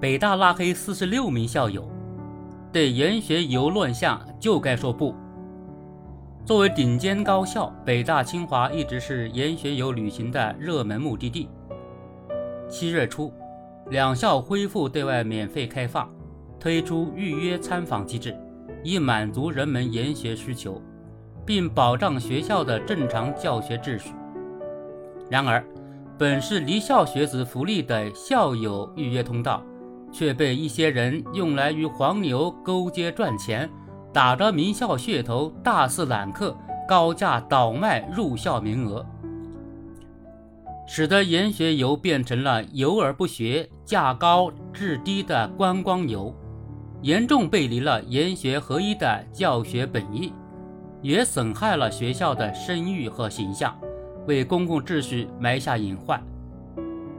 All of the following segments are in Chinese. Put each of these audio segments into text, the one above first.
北大拉黑四十六名校友，对研学游乱象就该说不。作为顶尖高校，北大、清华一直是研学游旅行的热门目的地。七月初，两校恢复对外免费开放，推出预约参访机制，以满足人们研学需求，并保障学校的正常教学秩序。然而，本是离校学子福利的校友预约通道，却被一些人用来与黄牛勾结赚钱，打着名校噱头，大肆揽客，高价倒卖入校名额，使得研学游变成了游而不学、价高质低的观光游，严重背离了研学合一的教学本意，也损害了学校的声誉和形象。为公共秩序埋下隐患，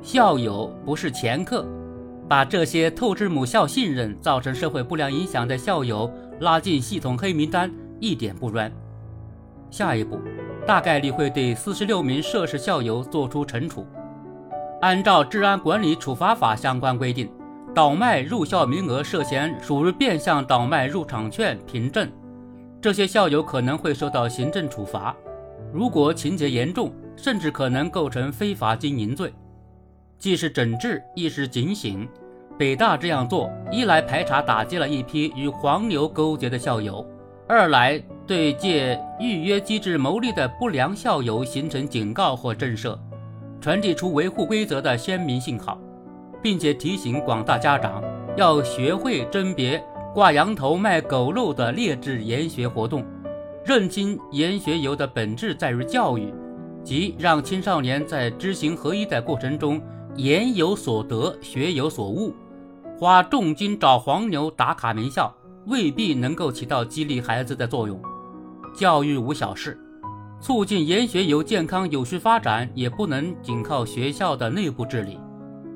校友不是掮客，把这些透支母校信任、造成社会不良影响的校友拉进系统黑名单，一点不冤。下一步，大概率会对四十六名涉事校友作出惩处。按照《治安管理处罚法》相关规定，倒卖入校名额涉嫌属于变相倒卖入场券凭证，这些校友可能会受到行政处罚。如果情节严重，甚至可能构成非法经营罪。既是整治，亦是警醒。北大这样做，一来排查打击了一批与黄牛勾结的校友，二来对借预约机制牟利的不良校友形成警告或震慑，传递出维护规则的鲜明信号，并且提醒广大家长要学会甄别挂羊头卖狗肉的劣质研学活动。认清研学游的本质在于教育，即让青少年在知行合一的过程中言有所得，学有所悟。花重金找黄牛打卡名校，未必能够起到激励孩子的作用。教育无小事，促进研学游健康有序发展，也不能仅靠学校的内部治理。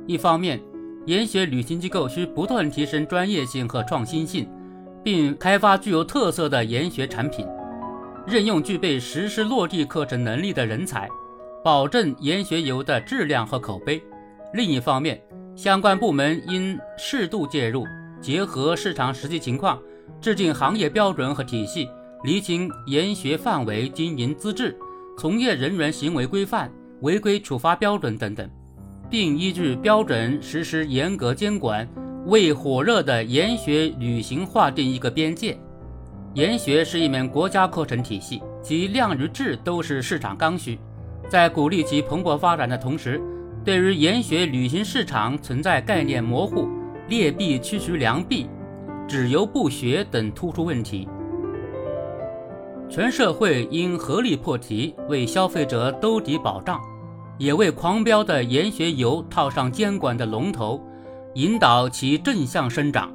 一方面，研学旅行机构需不断提升专业性和创新性，并开发具有特色的研学产品。任用具备实施落地课程能力的人才，保证研学游的质量和口碑。另一方面，相关部门应适度介入，结合市场实际情况，制定行业标准和体系，厘清研学范围、经营资质、从业人员行为规范、违规处罚标准等等，并依据标准实施严格监管，为火热的研学旅行划定一个边界。研学是一门国家课程体系，其量与质都是市场刚需。在鼓励其蓬勃发展的同时，对于研学旅行市场存在概念模糊、劣币驱逐良币、只游不学等突出问题。全社会应合力破题，为消费者兜底保障，也为狂飙的研学游套上监管的龙头，引导其正向生长。